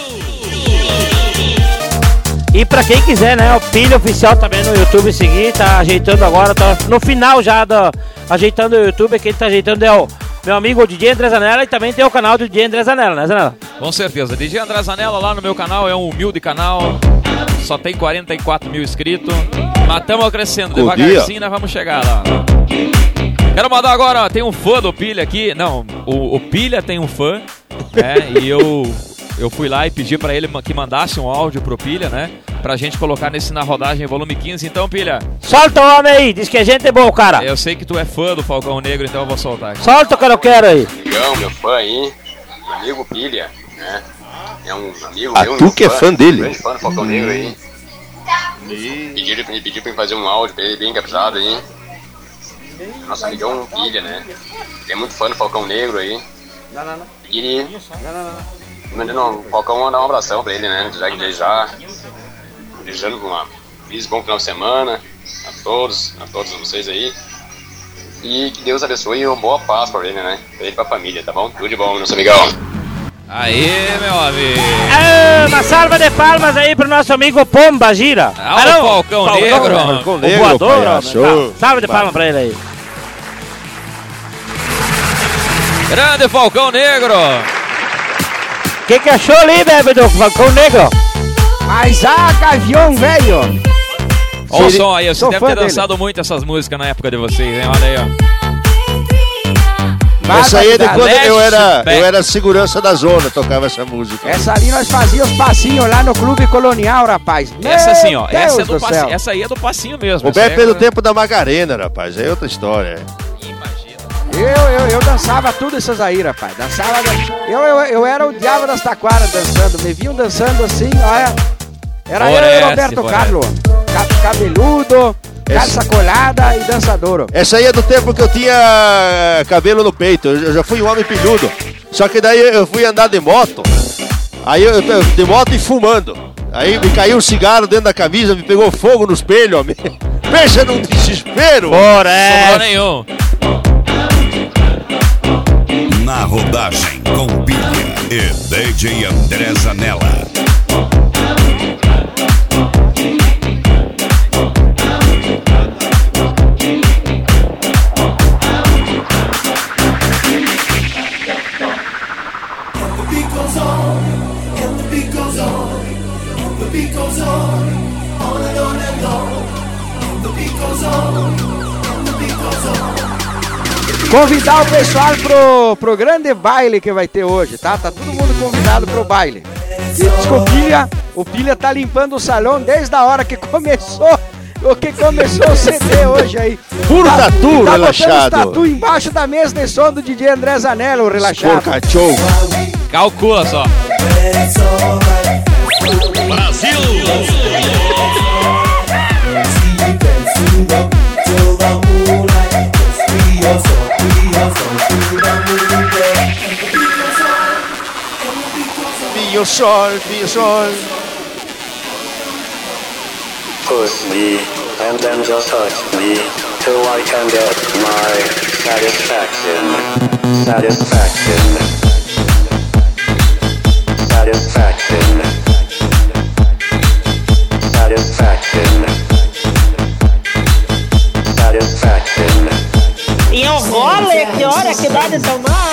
E pra quem quiser, né, o Pilha Oficial também no YouTube seguir, tá ajeitando agora, tá no final já do, ajeitando o YouTube, quem tá ajeitando é o meu amigo DJ André Zanella e também tem o canal do DJ André Zanella, né, Zanella? Com certeza. DJ André Zanella lá no meu canal é um humilde canal. Só tem 44 mil inscritos. Mas estamos crescendo. Devagarzinho nós vamos chegar lá. Quero mandar agora, ó, tem um fã do Pilha aqui. Não, o, o Pilha tem um fã. né? e eu, eu fui lá e pedi pra ele que mandasse um áudio pro Pilha, né? Pra gente colocar nesse na rodagem volume 15. Então, Pilha. Solta o homem aí, diz que a gente é bom, cara. Eu sei que tu é fã do Falcão Negro, então eu vou soltar aqui. Solta o que eu quero aí. Amigão, meu fã aí, meu amigo Pilha, né? É um amigo Ah, meu. tu meu que é fã dele? Grande fã do Falcão Negro aí. Pediram, me pediu pra fazer um áudio pra ele bem caprichado aí. Nosso amigão Pilha, né? Ele é muito fã do Falcão Negro aí. Não, não, não. Pediram mandando um Falcão mandar um abração pra ele, né? Já que ele já. Desejando uma feliz bom final de semana a todos, a todos vocês aí. E que Deus abençoe e uma boa paz pra ele, né? Pra ele e pra família, tá bom? Tudo de bom, nosso amigão. Aê, meu amigo. Ah, uma salva de palmas aí pro nosso amigo Pomba Gira. Ah, o Falcão Negro. Falcão o Negro, voador, ó, palhaço. tá. Salva de palmas pra ele aí. Grande Falcão Negro. O que, que achou ali, bebe, do Falcão Negro? Mas a gavião, velho. Olha som aí, você deve ter dele. dançado muito essas músicas na época de vocês, hein? Olha aí, ó. Essa aí é de quando eu era, eu era segurança da zona, tocava essa música. Essa ali nós fazíamos passinho lá no Clube Colonial, rapaz. Essa Meu assim, ó. Deus Essa, é do do passinho, essa aí é do passinho mesmo. O essa Beppe é é do tempo da Magarena, rapaz, é outra história. Eu, eu, eu dançava tudo essas aí, rapaz. Dançava. Eu, eu, eu era o diabo das taquaras dançando. Me vinham dançando assim, olha. Era eu e Roberto. Carlos. Ca- Cabeludo, calça colada e dançador. Essa aí é do tempo que eu tinha eh, cabelo no peito, eu já fui um homem peludo. Só que daí eu fui andar de moto, aí eu, eu- de moto e fumando. Aí me caiu um cigarro dentro da camisa, me pegou fogo no espelho, homem. Pensa num desespero. Sobrou nenhum. Rodagem com Pilha e DJ André Zanella. Convidar o pessoal pro, pro grande baile que vai ter hoje, tá? Tá todo mundo convidado pro baile. E diz que o Pilha, o Pilha tá limpando o salão desde a hora que começou. O que começou o CD hoje aí. Puro tá, tatu tá botando relaxado. tatu embaixo da mesa de som do DJ André Zanella, o relaxado. Cachorro. Calcula só. Vinho sol, vinho sol. Push me, and then just touch me, till I can get my satisfaction. Satisfaction. Satisfaction. Satisfaction. Satisfaction. E um gole, que hora que dá de tomar?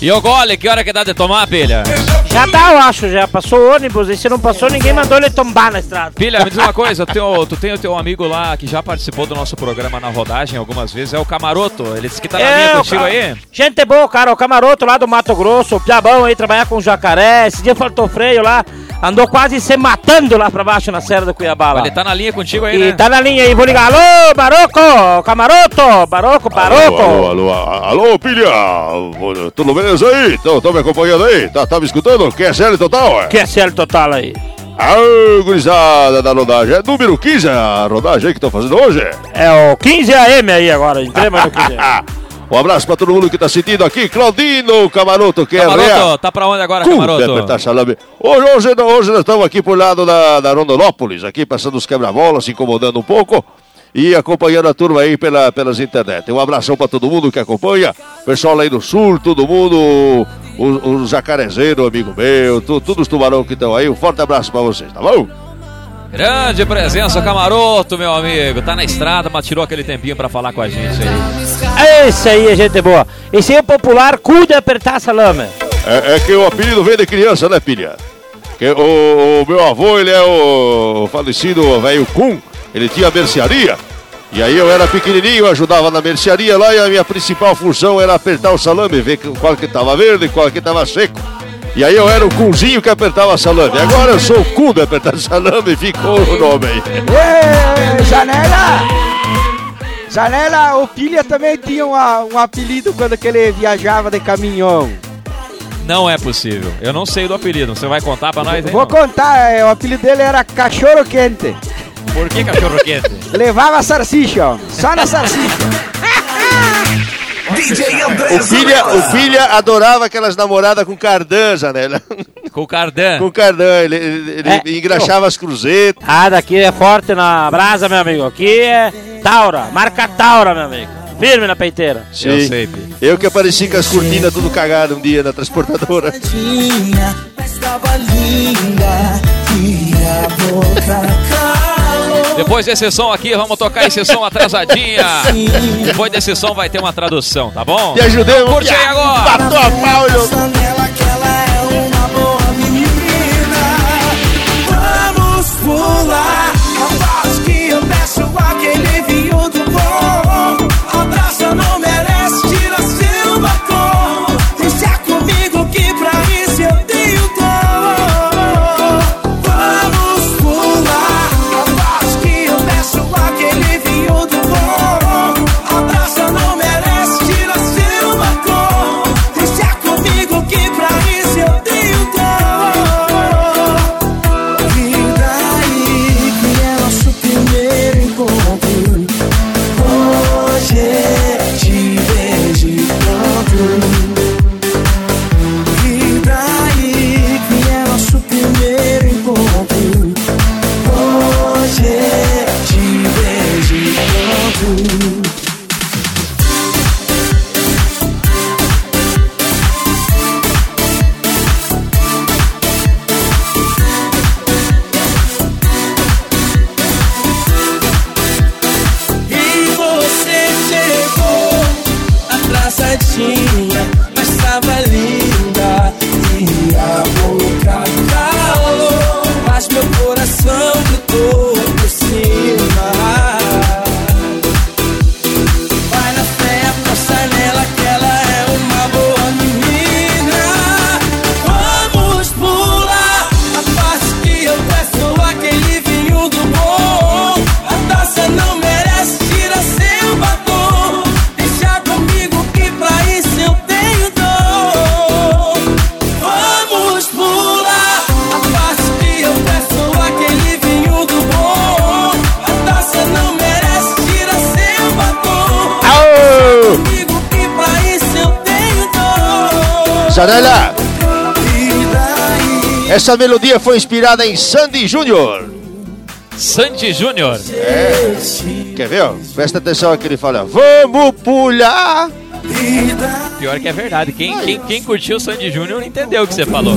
E o gole, que hora que dá de tomar, pilha? Já tá, eu acho, já. Passou o ônibus e se não passou, ninguém mandou ele tombar na estrada. Pilha, me diz uma coisa, tu tem, o, tu tem o teu amigo lá que já participou do nosso programa na rodagem algumas vezes, é o Camaroto. Ele disse que tá na linha É, o contigo ca- aí. Gente boa, cara. O camaroto lá do Mato Grosso, o Piabão aí, trabalhar com jacaré. Esse dia faltou freio lá. Andou quase se matando lá pra baixo na Serra do Cuiabá lá. Ele tá na linha contigo aí, E né? tá na linha aí, vou ligar. Alô, Baroco! Camaroto! Baroco, Baroco! Alô, alô, alô, alô, pilha! Tudo beleza aí? Estão me acompanhando aí? Tá, tá me escutando? Quer série total? é? QSL total aí. Aô, gurizada da rodagem. É número 15 a rodagem aí que estão fazendo hoje? É o 15 AM aí agora, entrei mais no 15 AM. Um abraço pra todo mundo que tá sentindo aqui. Claudino Camaroto, que é Camaroto, tá pra onde agora, Cum, Camaroto? salame. Hoje, hoje, hoje nós estamos aqui por lado da, da Rondonópolis, aqui passando os quebra-molas, se incomodando um pouco e acompanhando a turma aí pela, pelas internet. Um abração pra todo mundo que acompanha, pessoal aí do sul, todo mundo, os o jacarezeiro, amigo meu, tu, todos os tubarão que estão aí. Um forte abraço pra vocês, tá bom? Grande presença, Camaroto, meu amigo. Tá na estrada, mas tirou aquele tempinho pra falar com a gente aí. Esse aí é gente boa. Esse aí é popular, cuide de apertar salame. É, é que o apelido vem de criança, né, filha? Que o, o meu avô, ele é o falecido velho Kun, ele tinha mercearia. E aí eu era pequenininho, eu ajudava na mercearia lá e a minha principal função era apertar o salame, ver qual que tava verde e qual que tava seco. E aí eu era o Kunzinho que apertava salame. Agora eu sou o Kun de apertar salame, ficou o nome aí. Ê, Janela! Janela, o Pilha também tinha uma- um apelido quando que ele viajava de caminhão. Não é possível. Eu não sei do apelido. Você vai contar pra nós, hein? Vou contar, é, o apelido dele era Cachorro Quente. Por que cachorro quente? Levava salsicha, ó, só na salsicha. DJ O filha, o filha adorava aquelas namoradas com cardan, Janela. Com cardan. Com cardan, ele, ele- ele engraxava as cruzetas. Ah, daqui é forte na brasa, meu amigo. Aqui é Taura, marca Taura, meu amigo. Firme na peiteira. Sim. Eu que apareci com as cortinas tudo cagado um dia na transportadora. Estava linda, tinha boca calor. Depois desse som aqui, vamos tocar esse som atrasadinha. Depois desse som vai ter uma tradução, tá bom? Te ajudei, Então Curte aí agora. Matou a pau, eu... Nela Janela, essa melodia foi inspirada em Sandy Júnior. Sandy Júnior. É. Quer ver? ó? Presta atenção que ele fala. Vamos pular. Pior que é verdade. Quem, quem, quem curtiu o Sandy Júnior entendeu o que você falou.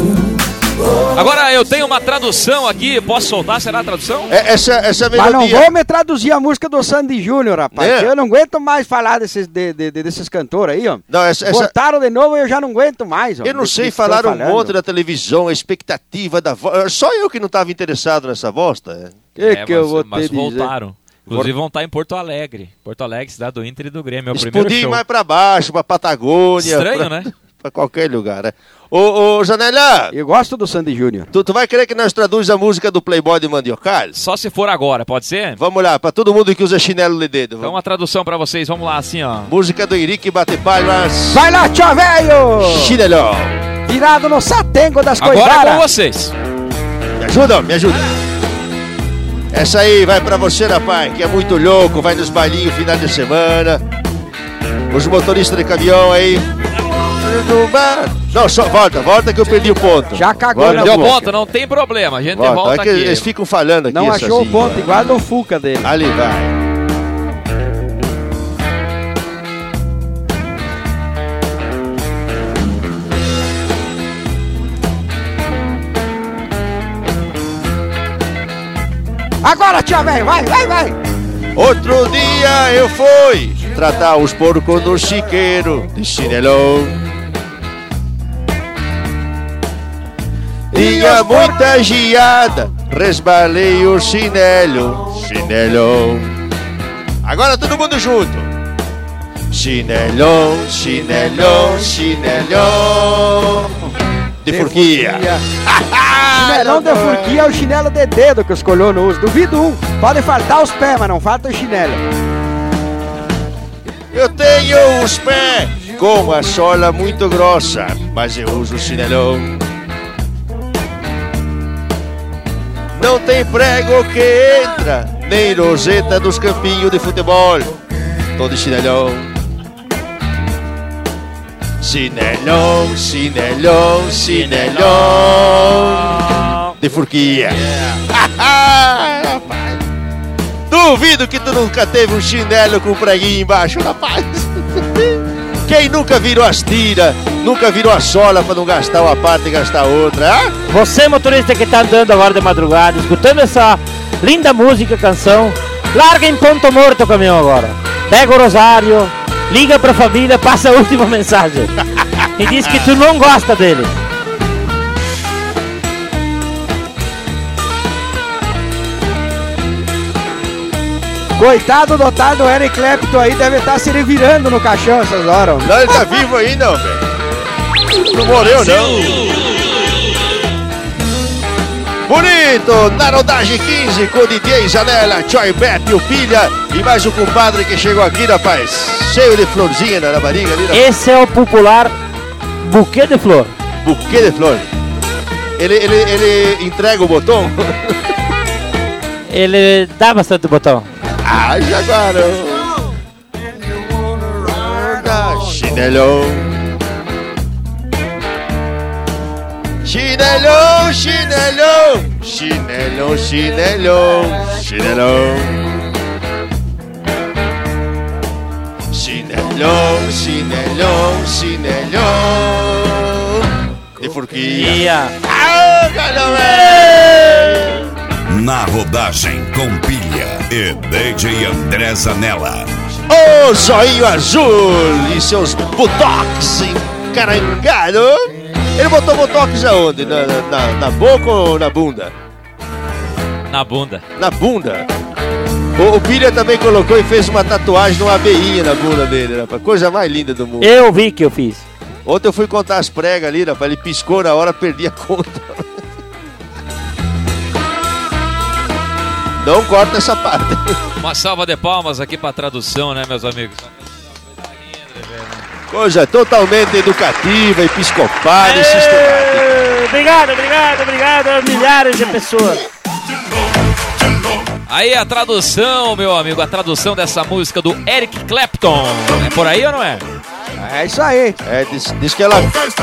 Agora eu tenho uma tradução aqui. Posso soltar? Será a tradução? É, essa, essa Mas não melodia. vou me traduzir a música do Sandy Júnior, rapaz. É. Eu não aguento mais falar desses, de- de- de- desses cantores aí, ó. Não, essa, essa- Botaram de novo e eu já não aguento mais, ó. Eu não sei, falaram um monte na televisão, a expectativa da voz. Só eu que não estava interessado nessa bosta. Que É, que eu mas, vou mas te dizer? voltaram. Inclusive vão estar em Porto Alegre. Porto Alegre, cidade do Inter e do Grêmio. É o primeiro Explodir show. mais pra baixo, pra Patagônia. Estranho, pra, né? Pra qualquer lugar, né? Ô, ô Janela, Eu gosto do Sandy Júnior. tu, tu vai querer que nós traduz a música do Playboy de Mandiocal? Só se for agora, pode ser? Vamos lá, pra todo mundo que usa chinelo de dedo. Então uma tradução pra vocês. Vamos lá, assim, ó. Música do Henrique Bate Palmas. Vai lá, tchau, velho! Chinelão. Virado no satengo das Agora é coisadas. com vocês. Me ajuda, me ajuda. Essa aí vai pra você, rapaz, que é muito louco, vai nos bailinhos final de semana. Os motoristas de caminhão aí. Não, só volta, volta que eu perdi o ponto. Já cagou Volta, Deu ponto, não tem problema. A gente Volta, volta é aqui. eles ficam falando aqui. Não achou o aí. ponto igual do Fuca dele. Ali vai. Agora, tchau, velho, vai, vai, vai. Outro dia eu fui tratar os porcos no chiqueiro de chinelão. Tinha muita giada, resbalei o chinelo, chinelão. Agora todo mundo junto. Chinelão, chinelão, chinelão. De furquia. Chinelão de furquia é o chinelo de dedo que os colonos usam. Duvido um. Pode faltar os pés, mas não falta o chinelo. Eu tenho os pés com a sola muito grossa, mas eu uso chinelão. Não tem prego que entra, nem roseta dos campinhos de futebol. Tô de chinelão. Chinelão, chinelão, chinelão. De furquia. Duvido que tu nunca teve um chinelo com preguinho embaixo, rapaz. Quem nunca virou as tiras, nunca virou a sola pra não gastar uma parte e gastar outra? Você, motorista que tá andando agora de madrugada, escutando essa linda música, canção, larga em ponto morto o caminhão agora. Pega o rosário, liga pra família, passa a última mensagem. E diz que tu não gosta dele. Coitado do otário do Eric Clapton aí, deve estar se revirando no caixão essas horas. Não, ele tá vivo ainda, velho. Não morreu, não. Bonito, na rodagem 15 com o DJ Janela, Choi Beto, o Pilha e mais um compadre que chegou aqui, rapaz. Cheio de florzinha na barriga ali, rapaz. Esse é o popular buquê de flor. Buquê de flor. Ele, ele, ele entrega o botão? Ele dá bastante botão. Ah, Jaguarão. Chinelão. Chinelão, chinelão. Chinelão, chinelão. Chinelão. Chinelão, chinelão, chinelão. De furquia. Ah, galera! Na rodagem com pilha e DJ André Zanella. Ô zoinho azul e seus botox encarangado. Ele botou botox aonde? Na, na, na boca ou na bunda? Na bunda. Na bunda. O, o Pilha também colocou e fez uma tatuagem numa abelhinha na bunda dele, rapaz. Coisa mais linda do mundo. Eu vi que eu fiz. Ontem eu fui contar as pregas ali, rapaz. Ele piscou na hora, perdi a conta. Não corta essa parte. Uma salva de palmas aqui pra tradução, né, meus amigos? Coisa totalmente educativa, episcopal e sistemática. Obrigado, obrigado, obrigado a milhares de pessoas. Aí a tradução, meu amigo, a tradução dessa música do Eric Clapton. É por aí ou não é? É isso aí. É, diz, diz que ela,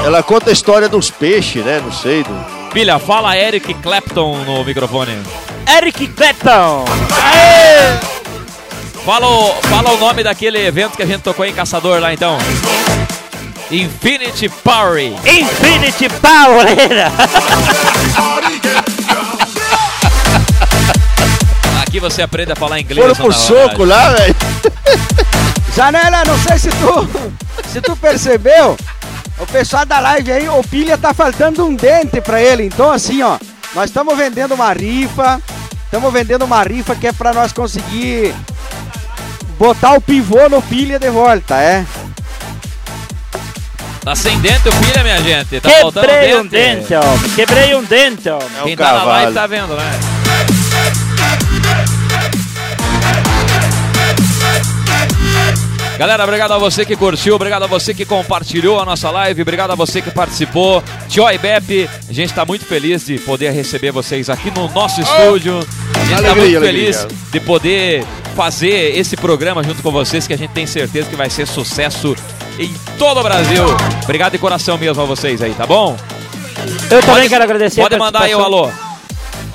ela conta a história dos peixes, né? Não sei. Do... Filha, fala Eric Clapton no microfone. Eric Clapton. Fala o, fala o nome daquele evento que a gente tocou em Caçador lá então. Infinity Power. Infinity Power. Aqui você aprende a falar inglês. Foram por na soco lá, velho. Janela, não sei se tu, se tu percebeu, o pessoal da live aí, o Pilha tá faltando um dente pra ele. Então, assim, ó, nós estamos vendendo uma rifa, estamos vendendo uma rifa que é pra nós conseguir botar o pivô no Pilha de volta, é? Tá sem dente o filho, minha gente. Tá faltando Quebrei dente. um dente, ó. Quebrei um dente, ó. Quem tá na live tá vendo, né? Galera, obrigado a você que curtiu, obrigado a você que compartilhou a nossa live, obrigado a você que participou. Tio e Bep, a gente está muito feliz de poder receber vocês aqui no nosso estúdio. A gente está muito feliz alegria. de poder fazer esse programa junto com vocês, que a gente tem certeza que vai ser sucesso em todo o Brasil. Obrigado de coração mesmo a vocês aí, tá bom? Eu também Pode- quero agradecer. Pode a mandar aí o alô.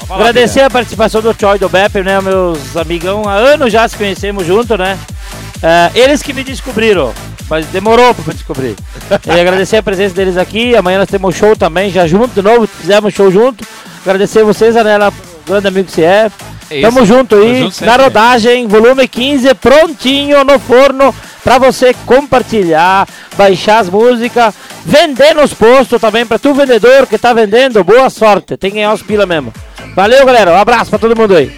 Agradecer a participação do Choi e do Beppe, né? Meus amigão, há anos já se conhecemos junto, né? É, eles que me descobriram, mas demorou pra me descobrir. E agradecer a presença deles aqui. Amanhã nós temos show também, já junto de novo, fizemos show junto. Agradecer vocês, Anela, grande amigo que você é. É Tamo isso. junto aí, junto sempre. na rodagem, volume 15, prontinho no forno pra você compartilhar, baixar as músicas, vender nos postos também pra tu vendedor que tá vendendo, boa sorte, tem que ganhar os pila mesmo. Valeu, galera, um abraço pra todo mundo aí.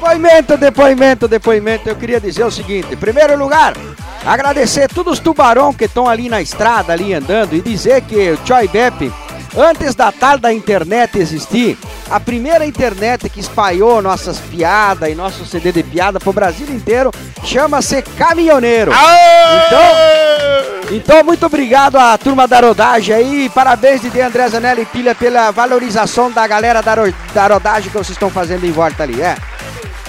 Depoimento, depoimento, depoimento. Eu queria dizer o seguinte: em primeiro lugar, agradecer todos os tubarão que estão ali na estrada, ali andando, e dizer que o Choi Bep, antes da tal da internet existir, a primeira internet que espalhou nossas piadas e nosso CD de piada pro Brasil inteiro chama-se Caminhoneiro. Então, então, muito obrigado à turma da rodagem aí. Parabéns, Didi André Zanelli e Pilha, pela valorização da galera da, ro- da rodagem que vocês estão fazendo em volta ali, é.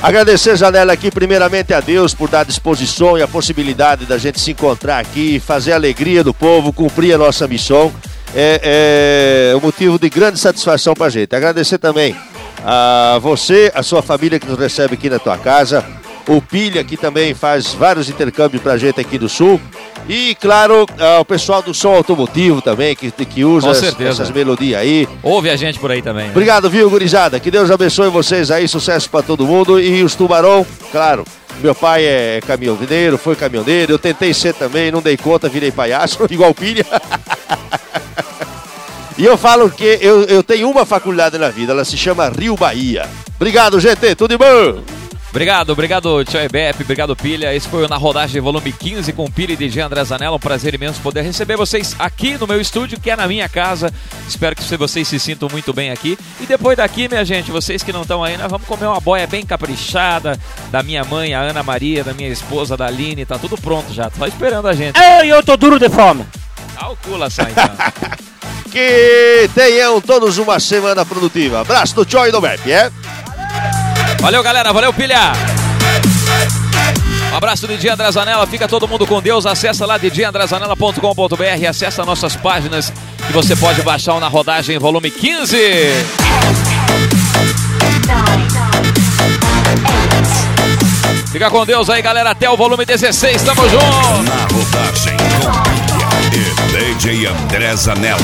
Agradecer, Janela, aqui primeiramente a Deus por dar disposição e a possibilidade da gente se encontrar aqui, fazer a alegria do povo, cumprir a nossa missão. É, é um motivo de grande satisfação pra gente. Agradecer também a você, a sua família que nos recebe aqui na tua casa, o Pilha que também faz vários intercâmbios pra gente aqui do Sul. E, claro, ao pessoal do som automotivo também, que, que usa essas melodias aí. Ouve a gente por aí também. né? Obrigado, viu, gurizada? Que Deus abençoe vocês aí, sucesso pra todo mundo. E os tubarão, claro, meu pai é caminhoneiro, foi caminhoneiro, eu tentei ser também, não dei conta, virei palhaço, igual o pilha. e eu falo que eu, eu tenho uma faculdade na vida, ela se chama Rio Bahia. Obrigado, GT, tudo de bom? Obrigado, obrigado, Tchau Bep, obrigado, Pilha. Esse foi o Na Rodagem Volume 15 com Pilha e DJ André Zanella. Um prazer imenso poder receber vocês aqui no meu estúdio, que é na minha casa. Espero que vocês se sintam muito bem aqui. E depois daqui, minha gente, vocês que não estão aí, nós vamos comer uma boia bem caprichada da minha mãe, a Ana Maria, da minha esposa, da Aline. Tá tudo pronto já, só esperando a gente. Eu, eu tô duro de fome. Calcula, sai então. Que tenham todos uma semana produtiva. Abraço do Tchau e do Bep, é? Valeu, galera. Valeu, pilha. Um abraço do DJ André Zanella. Fica todo mundo com Deus. Acessa lá djandrezanella.com.br. Acessa nossas páginas que você pode baixar o na rodagem volume 15. Fica com Deus aí, galera. Até o volume 16. Tamo junto. Na rodagem com e DJ André Zanella.